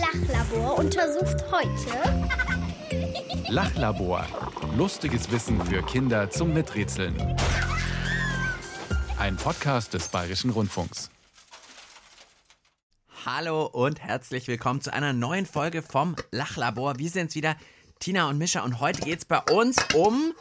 Lachlabor untersucht heute Lachlabor. Lustiges Wissen für Kinder zum Miträtseln. Ein Podcast des Bayerischen Rundfunks. Hallo und herzlich willkommen zu einer neuen Folge vom Lachlabor. Wir sind's wieder, Tina und Mischa, und heute geht's bei uns um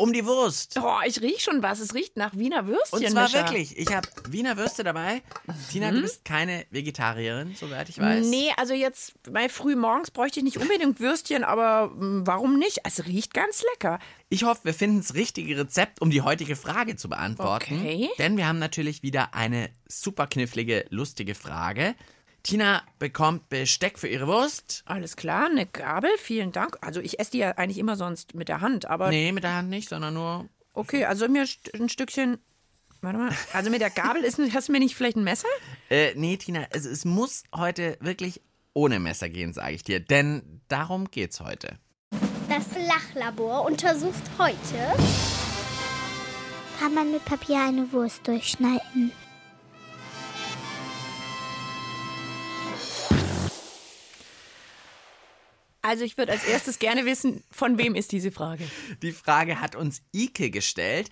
um die Wurst. Oh, ich riech schon was. Es riecht nach Wiener Würstchen. Und zwar Mischa. wirklich. Ich habe Wiener Würste dabei. Tina, Mhm. du bist keine Vegetarierin, soweit ich weiß. Nee, also jetzt bei früh morgens bräuchte ich nicht unbedingt Würstchen, aber mm, warum nicht? Es riecht ganz lecker. Ich hoffe, wir finden das richtige Rezept, um die heutige Frage zu beantworten. Okay. Denn wir haben natürlich wieder eine super knifflige, lustige Frage. Tina bekommt Besteck für ihre Wurst. Alles klar, eine Gabel, vielen Dank. Also ich esse die ja eigentlich immer sonst mit der Hand, aber Nee, mit der Hand nicht, sondern nur. okay, also mir ein Stückchen. Warte mal. Also mit der Gabel ist, hast du mir nicht vielleicht ein Messer? Äh, nee, Tina, es, es muss heute wirklich ohne Messer gehen, sage ich dir. Denn darum geht's heute. Das Lachlabor untersucht heute Kann man mit Papier eine Wurst durchschneiden? Also ich würde als erstes gerne wissen, von wem ist diese Frage? Die Frage hat uns Ike gestellt.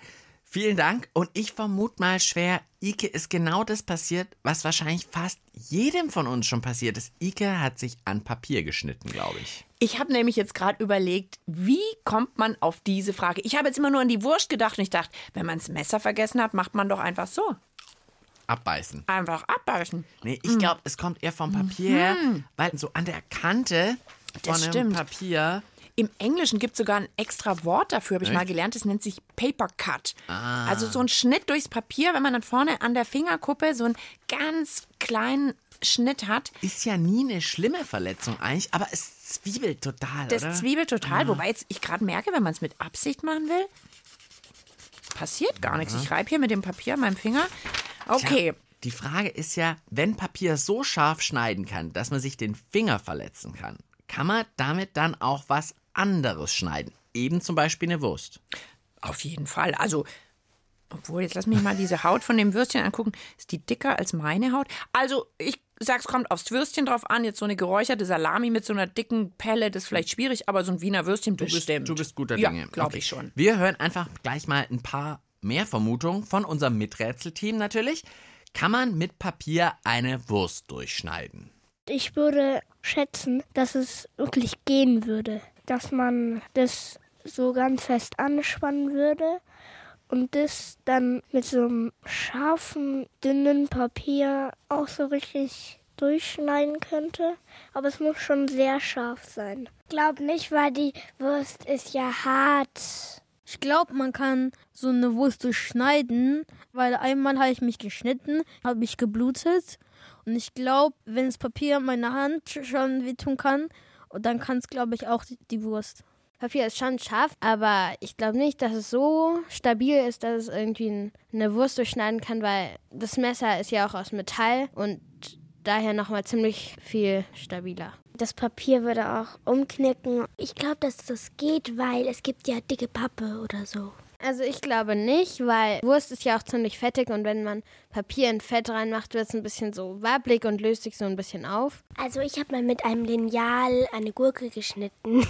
Vielen Dank. Und ich vermute mal schwer, Ike ist genau das passiert, was wahrscheinlich fast jedem von uns schon passiert ist. Ike hat sich an Papier geschnitten, glaube ich. Ich habe nämlich jetzt gerade überlegt, wie kommt man auf diese Frage? Ich habe jetzt immer nur an die Wurst gedacht und ich dachte, wenn man das Messer vergessen hat, macht man doch einfach so. Abbeißen. Einfach abbeißen. Nee, ich glaube, es kommt eher vom Papier her, weil so an der Kante Das einem stimmt. Papier. Im Englischen gibt es sogar ein extra Wort dafür, habe ich mal gelernt. Das nennt sich Paper Cut. Also so ein Schnitt durchs Papier, wenn man dann vorne an der Fingerkuppe so einen ganz kleinen Schnitt hat. Ist ja nie eine schlimme Verletzung eigentlich, aber es zwiebelt total, Das oder? zwiebelt total. Wobei jetzt ich gerade merke, wenn man es mit Absicht machen will, passiert gar nichts. Ich reibe hier mit dem Papier an meinem Finger. Okay. Tja, die Frage ist ja, wenn Papier so scharf schneiden kann, dass man sich den Finger verletzen kann, kann man damit dann auch was anderes schneiden? Eben zum Beispiel eine Wurst. Auf jeden Fall. Also, obwohl, jetzt lass mich mal diese Haut von dem Würstchen angucken. Ist die dicker als meine Haut? Also, ich sag's, kommt aufs Würstchen drauf an. Jetzt so eine geräucherte Salami mit so einer dicken Pelle, das ist vielleicht schwierig, aber so ein Wiener Würstchen Du bist, bestimmt. du bist guter ja, Dinge. glaube Okay. ich schon. Wir hören einfach gleich mal ein paar mehr Vermutungen von unserem Miträtselteam natürlich. Kann man mit Papier eine Wurst durchschneiden? Ich würde schätzen, dass es wirklich gehen würde. Dass man das so ganz fest anspannen würde und das dann mit so einem scharfen, dünnen Papier auch so richtig durchschneiden könnte. Aber es muss schon sehr scharf sein. Ich glaube nicht, weil die Wurst ist ja hart. Ich glaube, man kann so eine Wurst durchschneiden, weil einmal habe ich mich geschnitten, habe ich geblutet. Und ich glaube, wenn das Papier meiner Hand schon wehtun kann, dann kann es, glaube ich, auch die, die Wurst. Papier ist schon scharf, aber ich glaube nicht, dass es so stabil ist, dass es irgendwie eine Wurst durchschneiden kann, weil das Messer ist ja auch aus Metall und daher nochmal ziemlich viel stabiler. Das Papier würde auch umknicken. Ich glaube, dass das geht, weil es gibt ja dicke Pappe oder so. Also ich glaube nicht, weil Wurst ist ja auch ziemlich fettig und wenn man Papier in Fett reinmacht, wird es ein bisschen so wabbelig und löst sich so ein bisschen auf. Also ich habe mal mit einem Lineal eine Gurke geschnitten.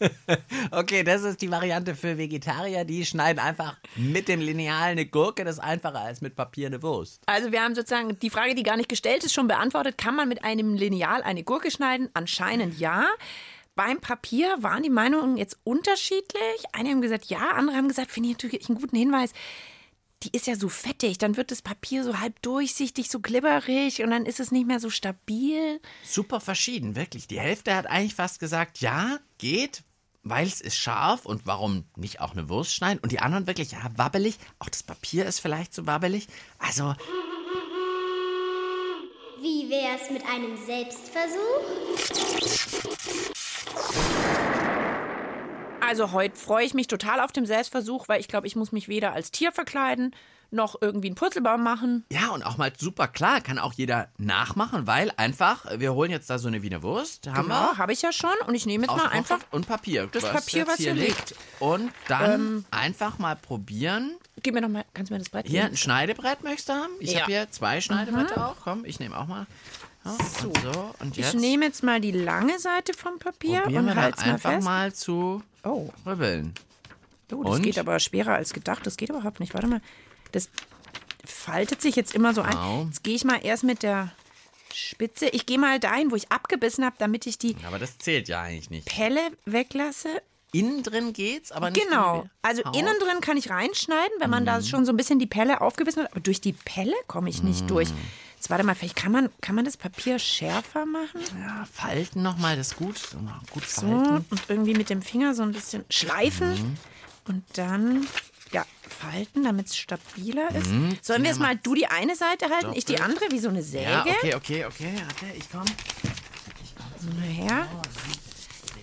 Okay, das ist die Variante für Vegetarier. Die schneiden einfach mit dem Lineal eine Gurke. Das ist einfacher als mit Papier eine Wurst. Also wir haben sozusagen die Frage, die gar nicht gestellt ist, schon beantwortet. Kann man mit einem Lineal eine Gurke schneiden? Anscheinend ja. Beim Papier waren die Meinungen jetzt unterschiedlich. Einige haben gesagt ja, andere haben gesagt, finde ich natürlich einen guten Hinweis. Die ist ja so fettig, dann wird das Papier so halb durchsichtig, so glibberig und dann ist es nicht mehr so stabil. Super verschieden, wirklich. Die Hälfte hat eigentlich fast gesagt, ja, geht, weil es ist scharf und warum nicht auch eine Wurst schneiden? Und die anderen wirklich, ja, wabbelig. Auch das Papier ist vielleicht so wabbelig. Also, Wie wär's mit einem Selbstversuch? Also heute freue ich mich total auf den Selbstversuch, weil ich glaube, ich muss mich weder als Tier verkleiden, noch irgendwie einen Purzelbaum machen. ja, und auch mal super klar, kann auch jeder nachmachen, weil einfach, wir holen jetzt da so eine Wiener Wurst, haben Genau, wir. habe ich ja schon und ich nehme jetzt mal einfach, und Papier. das Papier, jetzt was hier liegt. Und dann Ähm, einfach mal probieren. gib mir noch mal, kannst du mir das Brett Hier geben? ein Schneidebrett möchtest du haben? Ich Ja. habe hier zwei Schneidebretter auch. Komm, ich nehme auch mal So, und, so, und Ich nehme jetzt mal die lange Seite vom Papier probieren und halte es mal einfach fest. mal zu Oh, rübbeln. oh, das Und? geht aber schwerer als gedacht. Das geht überhaupt nicht. Warte mal. Das faltet sich jetzt immer so ein. Wow. Jetzt gehe ich mal erst mit der Spitze. Ich gehe mal dahin, wo ich abgebissen habe, damit ich die Aber das zählt ja eigentlich nicht. Pelle weglasse. Innen drin geht's, aber nicht Genau. Also Haut. innen drin kann ich reinschneiden, wenn man Mhm. da schon so ein bisschen die Pelle aufgebissen hat. Aber durch die Pelle komme ich nicht durch. Jetzt warte mal, vielleicht kann man, kann man das Papier schärfer machen? Ja, falten nochmal, das ist gut. So, mal Gut So, falten. und irgendwie mit dem Finger so ein bisschen schleifen. Mhm. Und dann, ja, falten, damit es stabiler ist. Sollen wir jetzt mal du die eine Seite halten, ich die Mhm. Andere, wie so eine Säge? Ja, okay, okay, okay. Warte, ich komm. Mal her.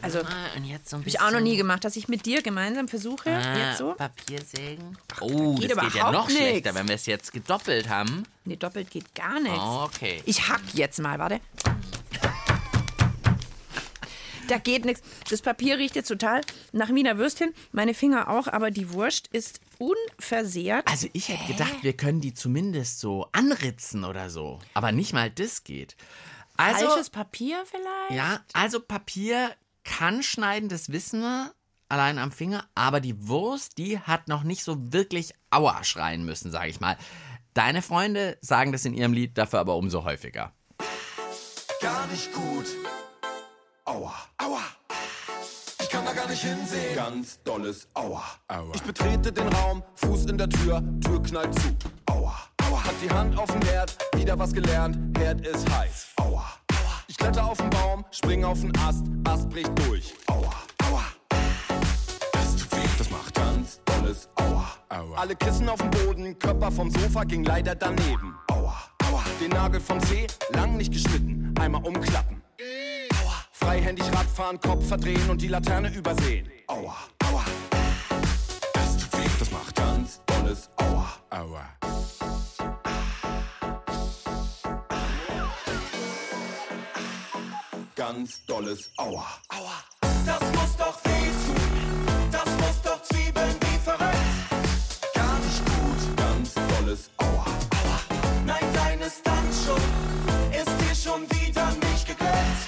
Also, habe Ah, und jetzt so ein ich auch noch nie gemacht, dass ich mit dir gemeinsam versuche. Ah, jetzt so. Papiersägen. Oh, geht das geht ja noch nix. schlechter, wenn wir es jetzt gedoppelt haben. Nee, doppelt geht gar nichts. Oh, okay. Ich hack jetzt mal, warte. Da geht nichts. Das Papier riecht jetzt total nach Wiener Würstchen. Meine Finger auch, aber die Wurst ist unversehrt. Also ich hätte gedacht, wir können die zumindest so anritzen oder so. Aber nicht mal das geht. Also, Falsches Papier vielleicht? ja, also Papier kann schneiden, das wissen wir. Allein am Finger. Aber die Wurst, die hat noch nicht so wirklich Aua schreien müssen, sage ich mal. Deine Freunde sagen das in ihrem Lied, dafür aber umso häufiger. gar nicht gut. Aua, aua. Ich kann da gar nicht hinsehen. Ganz dolles Aua. aua. Ich betrete den Raum, Fuß in der Tür, Tür knallt zu. Aua, aua. Hat die Hand auf dem Herd, wieder was gelernt, Herd ist heiß. Ich kletter auf den Baum, spring auf den Ast, Ast bricht durch. Aua, aua. Das tut weh, das macht ganz dolles Aua. aua. Alle Kissen auf dem Boden, Körper vom Sofa ging leider daneben. Aua, aua. Den Nagel vom Zeh, lang nicht geschnitten, einmal umklappen. Aua. Freihändig Radfahren, Kopf verdrehen und die Laterne übersehen. Aua, aua. Das tut weh, das macht ganz dolles Aua. Aua. Ganz dolles Aua. Aua. Das muss doch weh tun. Das muss doch zwiebeln wie verrückt. Gar nicht gut. Ganz dolles Aua. Aua. Nein, deine Stunt schon ist dir schon wieder nicht gegönnt.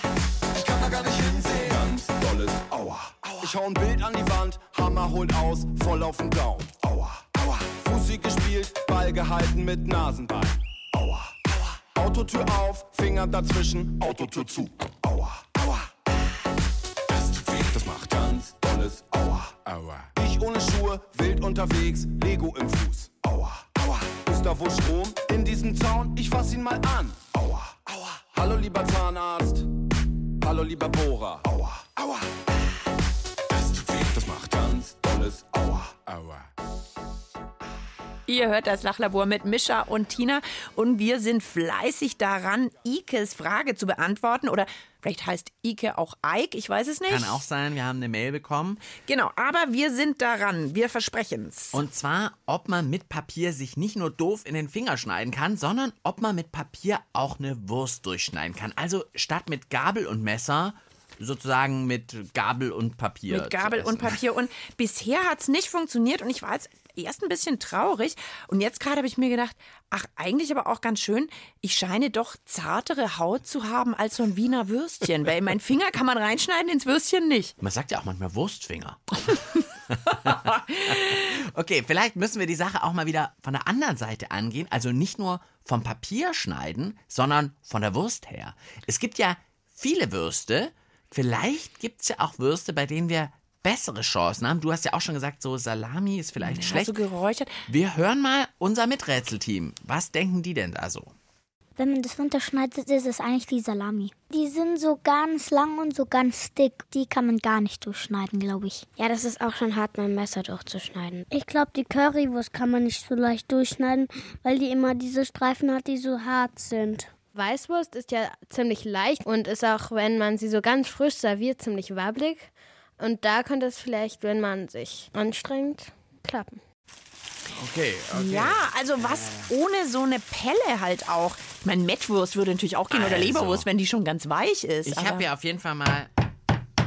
Ich kann da gar nicht hinsehen. Ganz dolles Aua. Aua. Ich hau ein Bild an die Wand, Hammer holt aus, voll auf den Daumen. Aua. Aua. Fussi gespielt, Ball gehalten mit Nasenbein. Autotür auf, Finger dazwischen, Autotür zu. Aua. Aua. Das tut weh, das macht ganz dolles Aua. Aua. Ich ohne Schuhe, wild unterwegs, Lego im Fuß. Aua. Aua. Ist da wohl Strom in diesem Zaun? Ich fass ihn mal an. Aua. Aua. Hallo lieber Zahnarzt. Hallo lieber Bohrer. Aua. Aua. Das tut weh, das macht ganz dolles Aua. Aua. Ihr hört das Lachlabor mit Mischa und Tina und wir sind fleißig daran, Ikes Frage zu beantworten. Oder vielleicht heißt Ike auch Ike, ich weiß es nicht. Kann auch sein, wir haben eine Mail bekommen. Genau, aber wir sind daran, wir versprechen's. Und zwar, ob man mit Papier sich nicht nur doof in den Finger schneiden kann, sondern ob man mit Papier auch eine Wurst durchschneiden kann. Also statt mit Gabel und Messer sozusagen mit Gabel und Papier. Mit Gabel und. Papier. Und bisher hat's nicht funktioniert und ich war jetzt erst ein bisschen traurig. Und jetzt gerade habe ich mir gedacht, ach, eigentlich aber auch ganz schön, ich scheine doch zartere Haut zu haben als so ein Wiener Würstchen. Weil mein Finger kann man reinschneiden, ins Würstchen nicht. Man sagt ja auch manchmal Wurstfinger. okay, vielleicht müssen wir die Sache auch mal wieder von der anderen Seite angehen. Also nicht nur vom Papier schneiden, sondern von der Wurst her. Es gibt ja viele Würste. Vielleicht gibt es ja auch Würste, bei denen wir bessere Chancen haben. Du hast ja auch schon gesagt, so Salami ist vielleicht Ja, schlecht. so geräuchert. Wir hören mal unser Miträtselteam. Was denken die denn da so? Wenn man das runterschneidet, ist es eigentlich die Salami. Die sind so ganz lang und so ganz dick. Die kann man gar nicht durchschneiden, glaube ich. Ja, das ist auch schon hart, mit dem Messer durchzuschneiden. Ich glaube, die Currywurst kann man nicht so leicht durchschneiden, weil die immer diese Streifen hat, die so hart sind. Weißwurst ist ja ziemlich leicht und ist auch, wenn man sie so ganz frisch serviert, ziemlich wabbelig. Und da könnte es vielleicht, wenn man sich anstrengt, klappen. Okay, Ja, also was ohne so eine Pelle halt auch. Ich meine, Mettwurst würde natürlich auch gehen oder Also. Leberwurst, wenn die schon ganz weich ist. Ich habe ja auf jeden Fall mal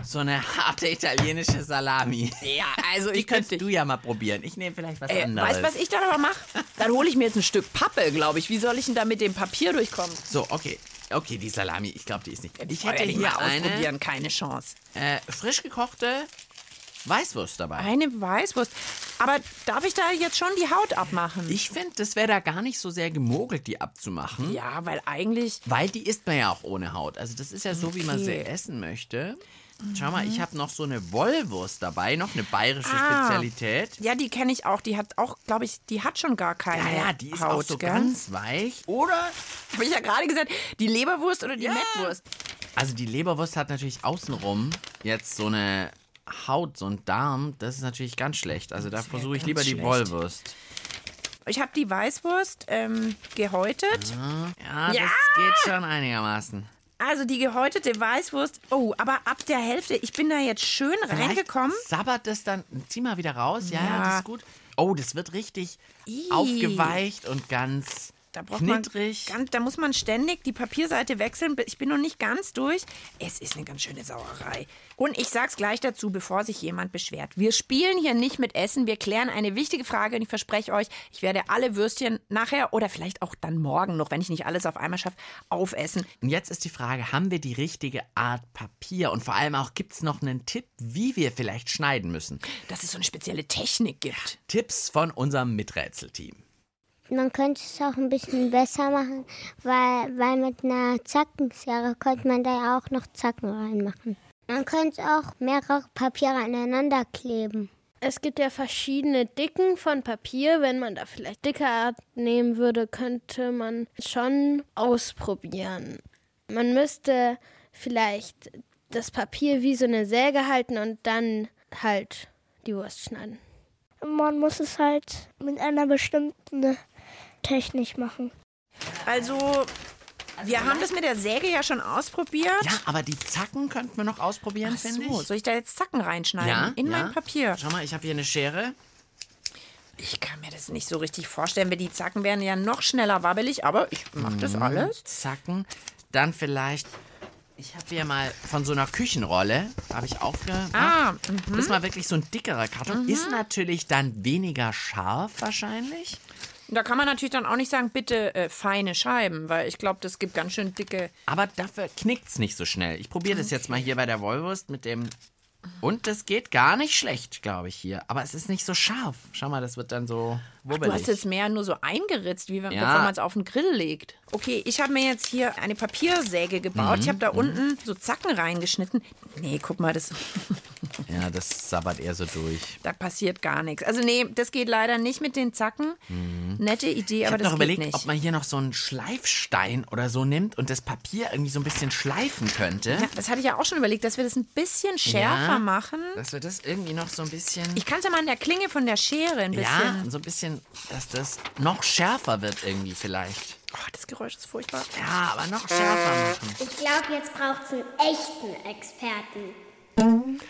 So eine harte italienische Salami. Ja, also Die ich könntest könnte du ja mal probieren. Ich nehme vielleicht was Äh, anderes. weißt du, was ich dann aber mache? Dann hole ich mir jetzt ein Stück Pappe, glaube ich. Wie soll ich denn da mit dem Papier durchkommen? So, okay. Okay, die Salami, ich glaube, die ist nicht. Ich hätte mal hier eine ausprobieren, keine Chance. äh, frisch gekochte Weißwurst dabei. Eine Weißwurst. Aber darf ich da jetzt schon die Haut abmachen? Ich finde, das wäre da gar nicht so sehr gemogelt, die abzumachen. ja, weil eigentlich. Weil die isst man ja auch ohne Haut. Also das ist ja so, wie man sie Okay. essen möchte. Schau mal, ich habe noch so eine Wollwurst dabei, noch eine bayerische Ah. Spezialität. Ja, die kenne ich auch. Die hat auch, glaube ich, die hat schon gar keine Ja, ja, die ist Haut, auch so gell? ganz weich. Oder, Habe ich ja gerade gesagt, die Leberwurst oder die Mettwurst? also die Leberwurst hat natürlich außenrum jetzt so eine Haut, so ein Darm. Das ist natürlich ganz schlecht. Also da versuche ich lieber die schlecht. Wollwurst. Ich habe die Weißwurst ähm, gehäutet. Ja, Ja. das geht schon einigermaßen. Also die gehäutete Weißwurst. Oh, aber ab der Hälfte, ich bin da jetzt schön reingekommen. Vielleicht Sabbert das dann, zieh mal wieder raus. Ja, ja, das ist gut. Oh, das wird richtig Ih. aufgeweicht und ganz Da braucht knittrig. man ganz, da muss man ständig die Papierseite wechseln. Ich bin noch nicht ganz durch. Es ist eine ganz schöne Sauerei. Und ich sag's gleich dazu, bevor sich jemand beschwert. Wir spielen hier nicht mit Essen. Wir klären eine wichtige Frage und ich verspreche euch, ich werde alle Würstchen nachher oder vielleicht auch dann morgen noch, wenn ich nicht alles auf einmal schaffe, aufessen. Und jetzt ist die Frage, haben wir die richtige Art Papier? Und vor allem auch, gibt es noch einen Tipp, wie wir vielleicht schneiden müssen? Dass es so eine spezielle Technik gibt. Tipps von unserem Miträtselteam. Man könnte es auch ein bisschen besser machen, weil, weil mit einer Zackenschere könnte man da ja auch noch Zacken reinmachen. Man könnte auch mehrere Papiere aneinander kleben. Es gibt ja verschiedene Dicken von Papier. Wenn man da vielleicht dicke Art nehmen würde, könnte man schon ausprobieren. Man müsste vielleicht das Papier wie so eine Säge halten und dann halt die Wurst schneiden. Man muss es halt mit einer bestimmten Technik machen. Also, wir haben das mit der Säge ja schon ausprobiert. Ja, aber die Zacken könnten wir noch ausprobieren, Ach finde so, ich. soll ich da jetzt Zacken reinschneiden? Ja, in ja. mein Papier. Schau mal, ich habe hier eine Schere. Ich kann mir das nicht so richtig vorstellen, weil die Zacken wären ja noch schneller wabbelig, aber ich mache das Mhm. alles. Zacken. Dann vielleicht, ich habe hier mal von so einer Küchenrolle, habe ich aufgemacht. Ah, Das ist mal wirklich so ein dickerer Karton. Ist natürlich dann weniger scharf wahrscheinlich. Da kann man natürlich dann auch nicht sagen, bitte äh, feine Scheiben, weil ich glaube, das gibt ganz schön dicke. Aber dafür knickt's nicht so schnell. Ich probiere das jetzt mal hier bei der Wollwurst mit dem. Und das geht gar nicht schlecht, glaube ich, hier. Aber es ist nicht so scharf. Schau mal, das wird dann so wubbelig. Du hast es mehr nur so eingeritzt, wie wenn, Ja. bevor man es auf den Grill legt. Okay, ich habe mir jetzt hier eine Papiersäge gebaut. Mhm, Ich habe da unten so Zacken reingeschnitten. Nee, guck mal, das, Ja, das sabbert eher so durch. da passiert gar nichts. Also nee, das geht leider nicht mit den Zacken. Nette Idee, Mhm. Ich aber habe das noch geht überlegt, nicht. ob man hier noch so einen Schleifstein oder so nimmt und das Papier irgendwie so ein bisschen schleifen könnte. ja, das hatte ich ja auch schon überlegt, dass wir das ein bisschen schärfer Ja, machen. Dass wir das irgendwie noch so ein bisschen. Ich kann es ja mal an der Klinge von der Schere ein bisschen. ja, so ein bisschen, dass das noch schärfer wird irgendwie vielleicht. Oh, das Geräusch ist furchtbar. Ja, aber noch schärfer machen. Ich glaube, jetzt braucht es einen echten Experten.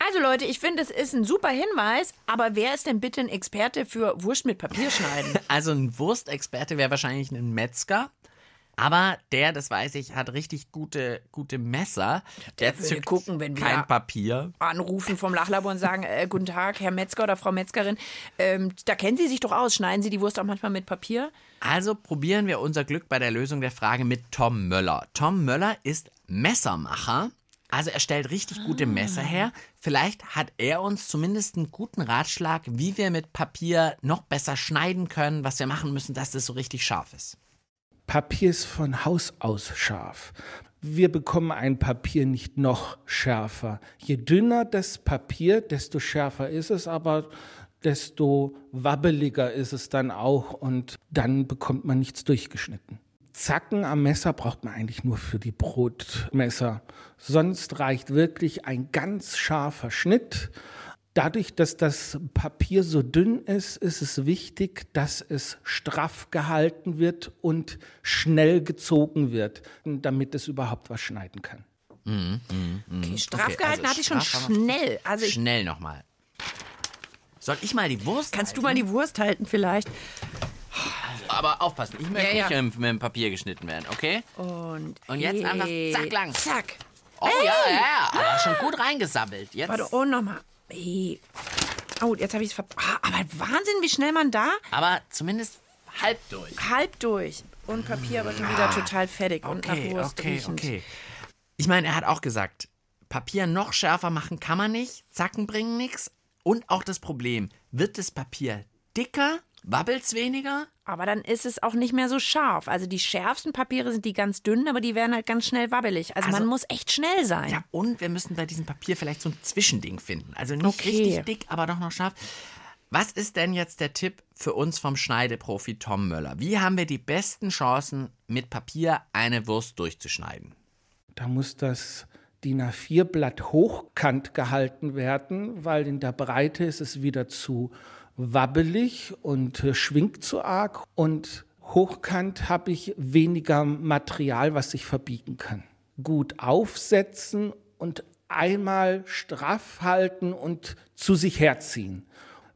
Also Leute, ich finde, es ist ein super Hinweis, aber wer ist denn bitte ein Experte für Wurst mit Papier schneiden? Also ein Wurstexperte wäre wahrscheinlich ein Metzger. Aber der, das weiß ich, hat richtig gute, gute Messer. Der, zückt gucken, wenn wir- kein Papier. Anrufen vom Lachlabor und sagen, äh, guten Tag, Herr Metzger oder Frau Metzgerin, ähm, da kennen Sie sich doch aus, schneiden Sie die Wurst auch manchmal mit Papier? Also probieren wir unser Glück bei der Lösung der Frage mit Tom Möller. Tom Möller ist Messermacher. Also er stellt richtig gute Messer her. Vielleicht hat er uns zumindest einen guten Ratschlag, wie wir mit Papier noch besser schneiden können, was wir machen müssen, dass das so richtig scharf ist. Papier ist von Haus aus scharf. Wir bekommen ein Papier nicht noch schärfer. Je dünner das Papier, desto schärfer ist es, aber desto wabbeliger ist es dann auch und dann bekommt man nichts durchgeschnitten. Zacken am Messer braucht man eigentlich nur für die Brotmesser. Sonst reicht wirklich ein ganz scharfer Schnitt. Dadurch, dass das Papier so dünn ist, ist es wichtig, dass es straff gehalten wird und schnell gezogen wird, damit es überhaupt was schneiden kann. Okay, straff Okay, gehalten also hatte ich schon schnell. Also ich, Schnell nochmal. Soll ich mal die Wurst kannst du halten? mal die Wurst halten vielleicht? Aber aufpassen, ich möchte Ja, ja. nicht mit, dem Papier geschnitten werden, okay? Und, Und jetzt einfach zack lang. Zack. Oh ja, ja, aber schon gut reingesammelt. Jetzt, Warte, oh, nochmal. Hey. Oh, jetzt habe ich es ver... Ah, aber Wahnsinn, wie schnell man da aber zumindest halb durch. halb durch. Und Papier aber schon wieder total fertig und nach Okay, Wurst okay, riechend. okay. Ich meine, er hat auch gesagt, Papier noch schärfer machen kann man nicht, Zacken bringen nichts. Und auch das Problem, wird das Papier dicker, wabbelt's weniger? Aber dann ist es auch nicht mehr so scharf. Also die schärfsten Papiere sind die ganz dünnen, aber die werden halt ganz schnell wabbelig. Also, Also- man muss echt schnell sein. Ja, und wir müssen bei diesem Papier vielleicht so ein Zwischending finden. Also nicht Okay. richtig dick, aber doch noch scharf. Was ist denn jetzt der Tipp für uns vom Schneideprofi Tom Möller? Wie haben wir die besten Chancen, mit Papier eine Wurst durchzuschneiden? Da muss das DIN A4-Blatt hochkant gehalten werden, weil in der Breite ist es wieder zu wabbelig und schwingt zu arg. Und hochkant habe ich weniger Material, was sich verbiegen kann. Gut aufsetzen und einmal straff halten und zu sich herziehen.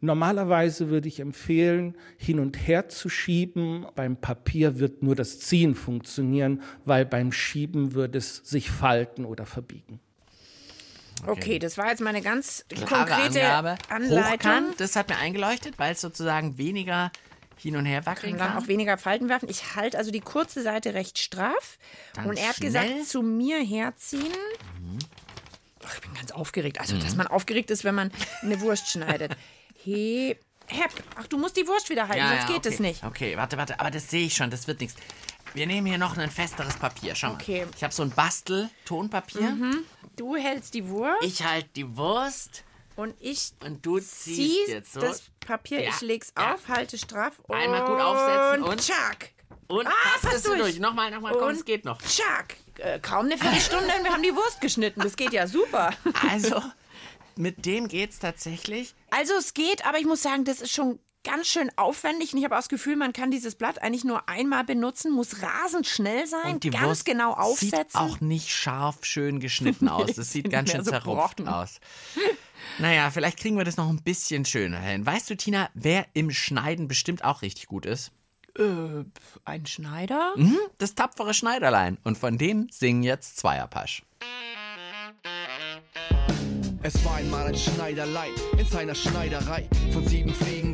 Normalerweise würde ich empfehlen, hin und her zu schieben. Beim Papier wird nur das Ziehen funktionieren, weil beim Schieben würde es sich falten oder verbiegen. Okay, das war jetzt meine ganz Klare konkrete Angabe. Anleitung. Hochkant, das hat mir eingeleuchtet, weil es sozusagen weniger hin und her wackeln Kann kann. auch weniger Falten werfen. Ich halte also die kurze Seite recht straff. Dann und er hat schnell. Mhm. gesagt, zu mir herziehen. Oh, ich bin ganz aufgeregt. Also, Mhm. dass man aufgeregt ist, wenn man eine Wurst schneidet. He, hepp. Ach, du musst die Wurst wieder halten, sonst geht okay. es nicht. Okay, warte, warte, aber das sehe ich schon, das wird nichts. Wir nehmen hier noch ein festeres Papier. Schau mal. Okay. Ich habe so ein Bastel-Tonpapier. Du hältst die Wurst Ich halte die Wurst und ich und du ziehst zieh jetzt so. das Papier, Ja, ich leg's ja. auf, halte straff Einmal gut aufsetzen und- tschack. Und Ah, du durch. durch. Nochmal, nochmal, komm, Und es geht noch. Tschack. Äh, kaum eine Viertelstunde und wir haben die Wurst geschnitten. Das geht ja super. Also, mit dem geht's tatsächlich. Also es geht, aber ich muss sagen, das ist schon ganz schön aufwendig und ich habe auch das Gefühl, man kann dieses Blatt eigentlich nur einmal benutzen, muss rasend schnell sein, Und die ganz Wurst genau sieht aufsetzen. auch nicht scharf schön geschnitten aus. Das sieht ganz schön so zerrupft Brocken. aus. Naja, vielleicht kriegen wir das noch ein bisschen schöner hin. Weißt du, Tina, wer im Schneiden bestimmt auch richtig gut ist? Äh, ein Schneider? Mhm, das tapfere Schneiderlein. Und von dem singen jetzt Zweierpasch. Es war einmal ein Schneiderlein in seiner Schneiderei. Von sieben Fliegen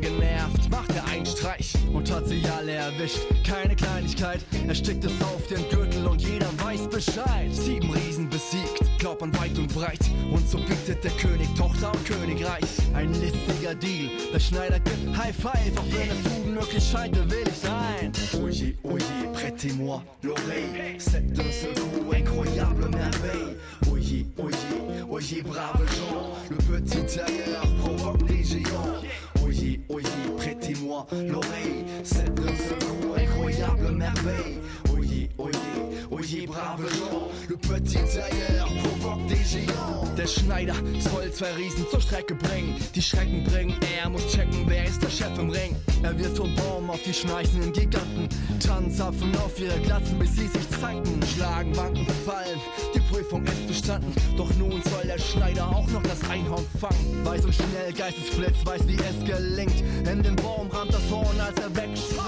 Streich und hat sie alle erwischt. Keine Kleinigkeit, er steckt es auf den Gürtel und jeder weiß Bescheid. Sieben Riesen besiegt, glaubt man weit und breit. Und so bietet der König Tochter und Königreich. Ein listiger Deal, der Schneider gibt High Five, auch wenn es unmöglich scheint, will nicht ein. Oje, oje, prêtez-moi l'oreille. C'est un seul coup incroyable merveille. Oye, oye, oye, brave gens. Le petit tailleur provoque des géants. Oye, oye, prêtez-moi l'oreille. C'est seul coup incroyable merveille. Oye, oye, oye, brave gens. Le petit tailleur provoque des géants. Der Schneider soll zwei Riesen zur Strecke bringen. Die Schrecken bringen, er muss checken, wer ist der Chef im Ring. Er wirft vom Baum auf die schnarchenden Giganten. Tannenzapfen auf ihre Glatzen, bis sie sich zanken. Schlagen, wanken, fallen. Die Prüfung ist bestanden. Doch nun soll der Schneider auch noch das Einhorn fangen. Weiß und schnell, Geistesblitz, weiß wie es gelingt. In den Baum rammt das Horn, als er wegspringt.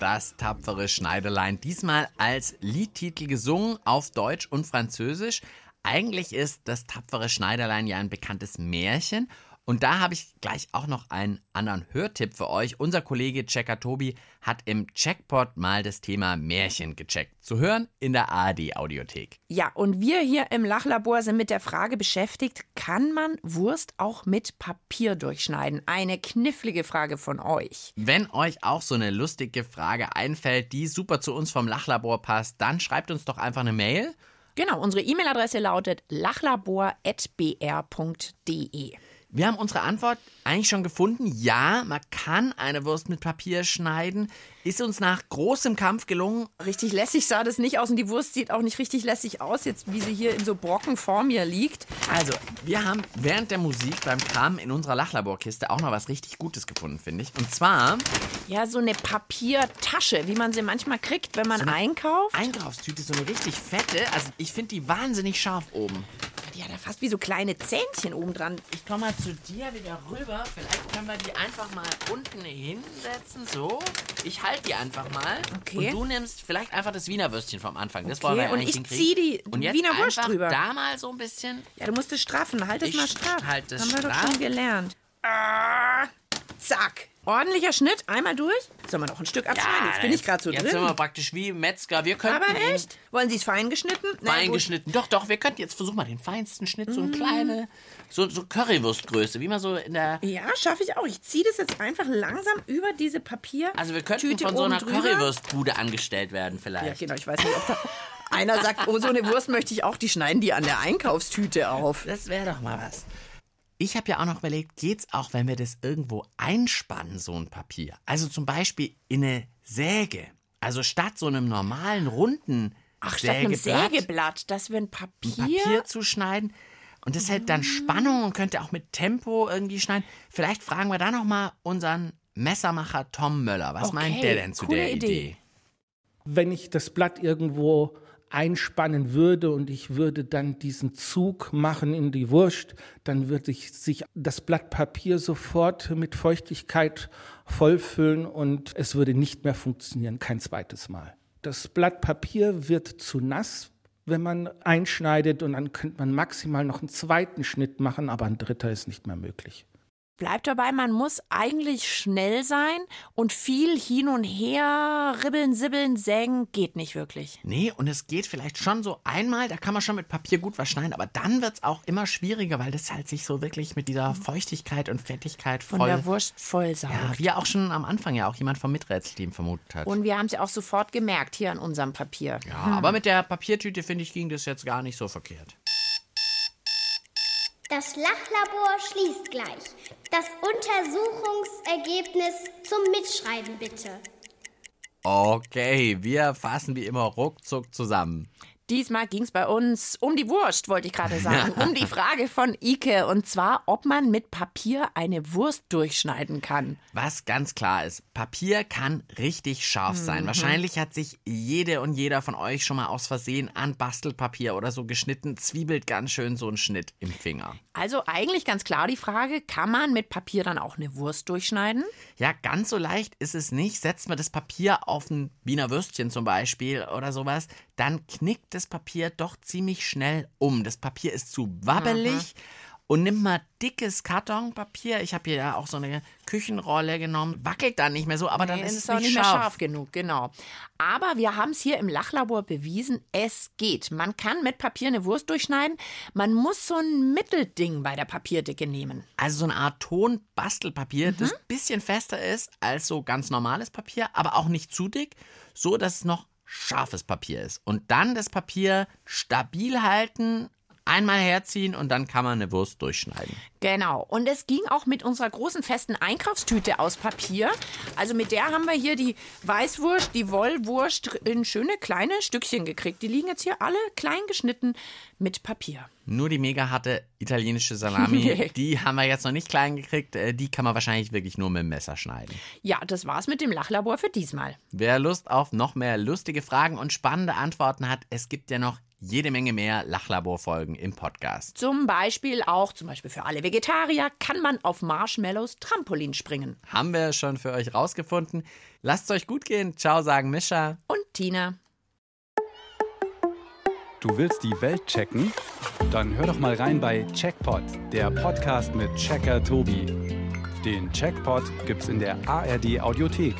Das tapfere Schneiderlein. Diesmal als Liedtitel gesungen auf Deutsch und Französisch. Eigentlich ist das tapfere Schneiderlein ja ein bekanntes Märchen. Und da habe ich gleich auch noch einen anderen Hörtipp für euch. Unser Kollege Checker Tobi hat im Checkpot mal das Thema Märchen gecheckt. Zu hören in der ARD-Audiothek. Ja, und wir hier im Lachlabor sind mit der Frage beschäftigt, kann man Wurst auch mit Papier durchschneiden? Eine knifflige Frage von euch. Wenn euch auch so eine lustige Frage einfällt, die super zu uns vom Lachlabor passt, dann schreibt uns doch einfach eine Mail. Genau, unsere E-Mail-Adresse lautet lachlabor.br.de. Wir haben unsere Antwort eigentlich schon gefunden. Ja, man kann eine Wurst mit Papier schneiden. Ist uns nach großem Kampf gelungen. Richtig lässig sah das nicht aus und die Wurst sieht auch nicht richtig lässig aus, jetzt wie sie hier in so Brocken vor mir liegt. Also, wir haben während der Musik beim Kram in unserer Lachlaborkiste auch noch was richtig Gutes gefunden, finde ich. Und zwar Ja, so eine Papiertasche, wie man sie manchmal kriegt, wenn man einkauft. Einkaufstüte, so eine richtig fette. Also, ich finde die wahnsinnig scharf oben. Die hat ja fast wie so kleine Zähnchen oben dran. Ich komme mal zu dir wieder rüber. Vielleicht können wir die einfach mal unten hinsetzen. So. Ich halte die einfach mal. Okay. Und du nimmst vielleicht einfach das Wiener Würstchen vom Anfang. Das Okay, wollen wir und ich hinkriegen. zieh die und jetzt Wiener Wurst drüber. da mal so ein bisschen. Ja, du musst es straffen. Halt es mal straff. halt es Haben wir doch straff. schon gelernt. Ah, zack. Ordentlicher Schnitt. Einmal durch. Sollen wir noch ein Stück abschneiden? jetzt bin ich gerade so jetzt drin. sind wir praktisch wie Metzger. Wir könnten Aber echt? Wollen Sie es fein geschnitten? Fein geschnitten. Doch, doch, wir könnten jetzt versuchen mal den feinsten Schnitt, so ein Mm. kleine, so, so Currywurstgröße, wie man so in der. Ja, schaffe ich auch. Ich ziehe das jetzt einfach langsam über diese Papier. Also wir könnten Tüte von so einer drüber. Currywurstbude angestellt werden Ja, vielleicht. genau. Ich weiß nicht, ob da einer sagt, oh, so eine Wurst möchte ich auch. Die schneiden die an der Einkaufstüte auf. Das wäre doch mal was. Ich habe ja auch noch überlegt, geht's auch, wenn wir das irgendwo einspannen, so ein Papier? Also zum Beispiel in eine Säge. Also statt so einem normalen runden Ach, statt einem Sägeblatt, Sägeblatt, dass wir ein ein Papier... Papier zu schneiden. Und das hält dann Spannung und könnte auch mit Tempo irgendwie schneiden. Vielleicht fragen wir da noch mal unseren Messermacher Tom Möller. Was Okay, meint der denn zu der Idee? Idee. Wenn ich das Blatt irgendwo einspannen würde und ich würde dann diesen Zug machen in die Wurst, dann würde ich sich das Blatt Papier sofort mit Feuchtigkeit vollfüllen und es würde nicht mehr funktionieren, kein zweites Mal. Das Blatt Papier wird zu nass, wenn man einschneidet und dann könnte man maximal noch einen zweiten Schnitt machen, aber ein dritter ist nicht mehr möglich. Bleibt dabei, man muss eigentlich schnell sein und viel hin und her, ribbeln, sibbeln, sägen geht nicht wirklich. Nee, und es geht vielleicht schon so einmal, da kann man schon mit Papier gut was schneiden, aber dann wird es auch immer schwieriger, weil das halt sich so wirklich mit dieser Feuchtigkeit und Fettigkeit Von voll. der Wurst vollsaugt. ja, wie auch schon am Anfang ja auch jemand vom Miträtselteam vermutet hat. Und wir haben es ja auch sofort gemerkt hier an unserem Papier. ja, aber mit der Papiertüte, finde ich, ging das jetzt gar nicht so verkehrt. Das Lachlabor schließt gleich. Das Untersuchungsergebnis zum Mitschreiben bitte. Okay, wir fassen wie immer ruckzuck zusammen. Diesmal ging es bei uns um die Wurst, wollte ich gerade sagen. Um die Frage von Ike. Und zwar, ob man mit Papier eine Wurst durchschneiden kann. Was ganz klar ist, Papier kann richtig scharf sein. Wahrscheinlich hat sich jede und jeder von euch schon mal aus Versehen an Bastelpapier oder so geschnitten, zwiebelt ganz schön so ein Schnitt im Finger. Also eigentlich ganz klar die Frage, kann man mit Papier dann auch eine Wurst durchschneiden? Ja, ganz so leicht ist es nicht. Setzt man das Papier auf ein Wiener Würstchen zum Beispiel oder sowas, dann knickt das Papier doch ziemlich schnell um. Das Papier ist zu wabbelig. Und nimmt mal dickes Kartonpapier. Ich habe hier ja auch so eine Küchenrolle genommen. Wackelt dann nicht mehr so, aber dann Nee, ist es auch nicht nicht mehr scharf. scharf genug, genau. Aber wir haben es hier im Lachlabor bewiesen, es geht. Man kann mit Papier eine Wurst durchschneiden. Man muss so ein Mittelding bei der Papierdicke nehmen. Also so eine Art Tonbastelpapier, das ein bisschen fester ist als so ganz normales Papier, aber auch nicht zu dick, so dass es noch scharfes Papier ist. Und dann das Papier stabil halten, einmal herziehen und dann kann man eine Wurst durchschneiden. Genau. Und es ging auch mit unserer großen festen Einkaufstüte aus Papier. Also mit der haben wir hier die Weißwurst, die Wollwurst in schöne kleine Stückchen gekriegt. Die liegen jetzt hier alle klein geschnitten mit Papier. Nur die mega harte italienische Salami, die haben wir jetzt noch nicht klein gekriegt. Äh, Die kann man wahrscheinlich wirklich nur mit dem Messer schneiden. Ja, das war's mit dem Lachlabor für diesmal. Wer Lust auf noch mehr lustige Fragen und spannende Antworten hat, es gibt ja noch jede Menge mehr Lachlabor-Folgen im Podcast. Zum Beispiel auch, zum Beispiel für alle Vegetarier, kann man auf Marshmallows Trampolin springen. Haben wir schon für euch rausgefunden. Lasst es euch gut gehen. Ciao, sagen Mischa. Und Tina. Du willst die Welt checken? Dann hör doch mal rein bei Checkpot, der Podcast mit Checker Tobi. Den Checkpot gibt's in der ARD Audiothek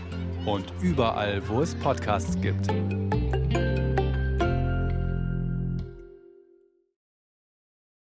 und überall, wo es Podcasts gibt.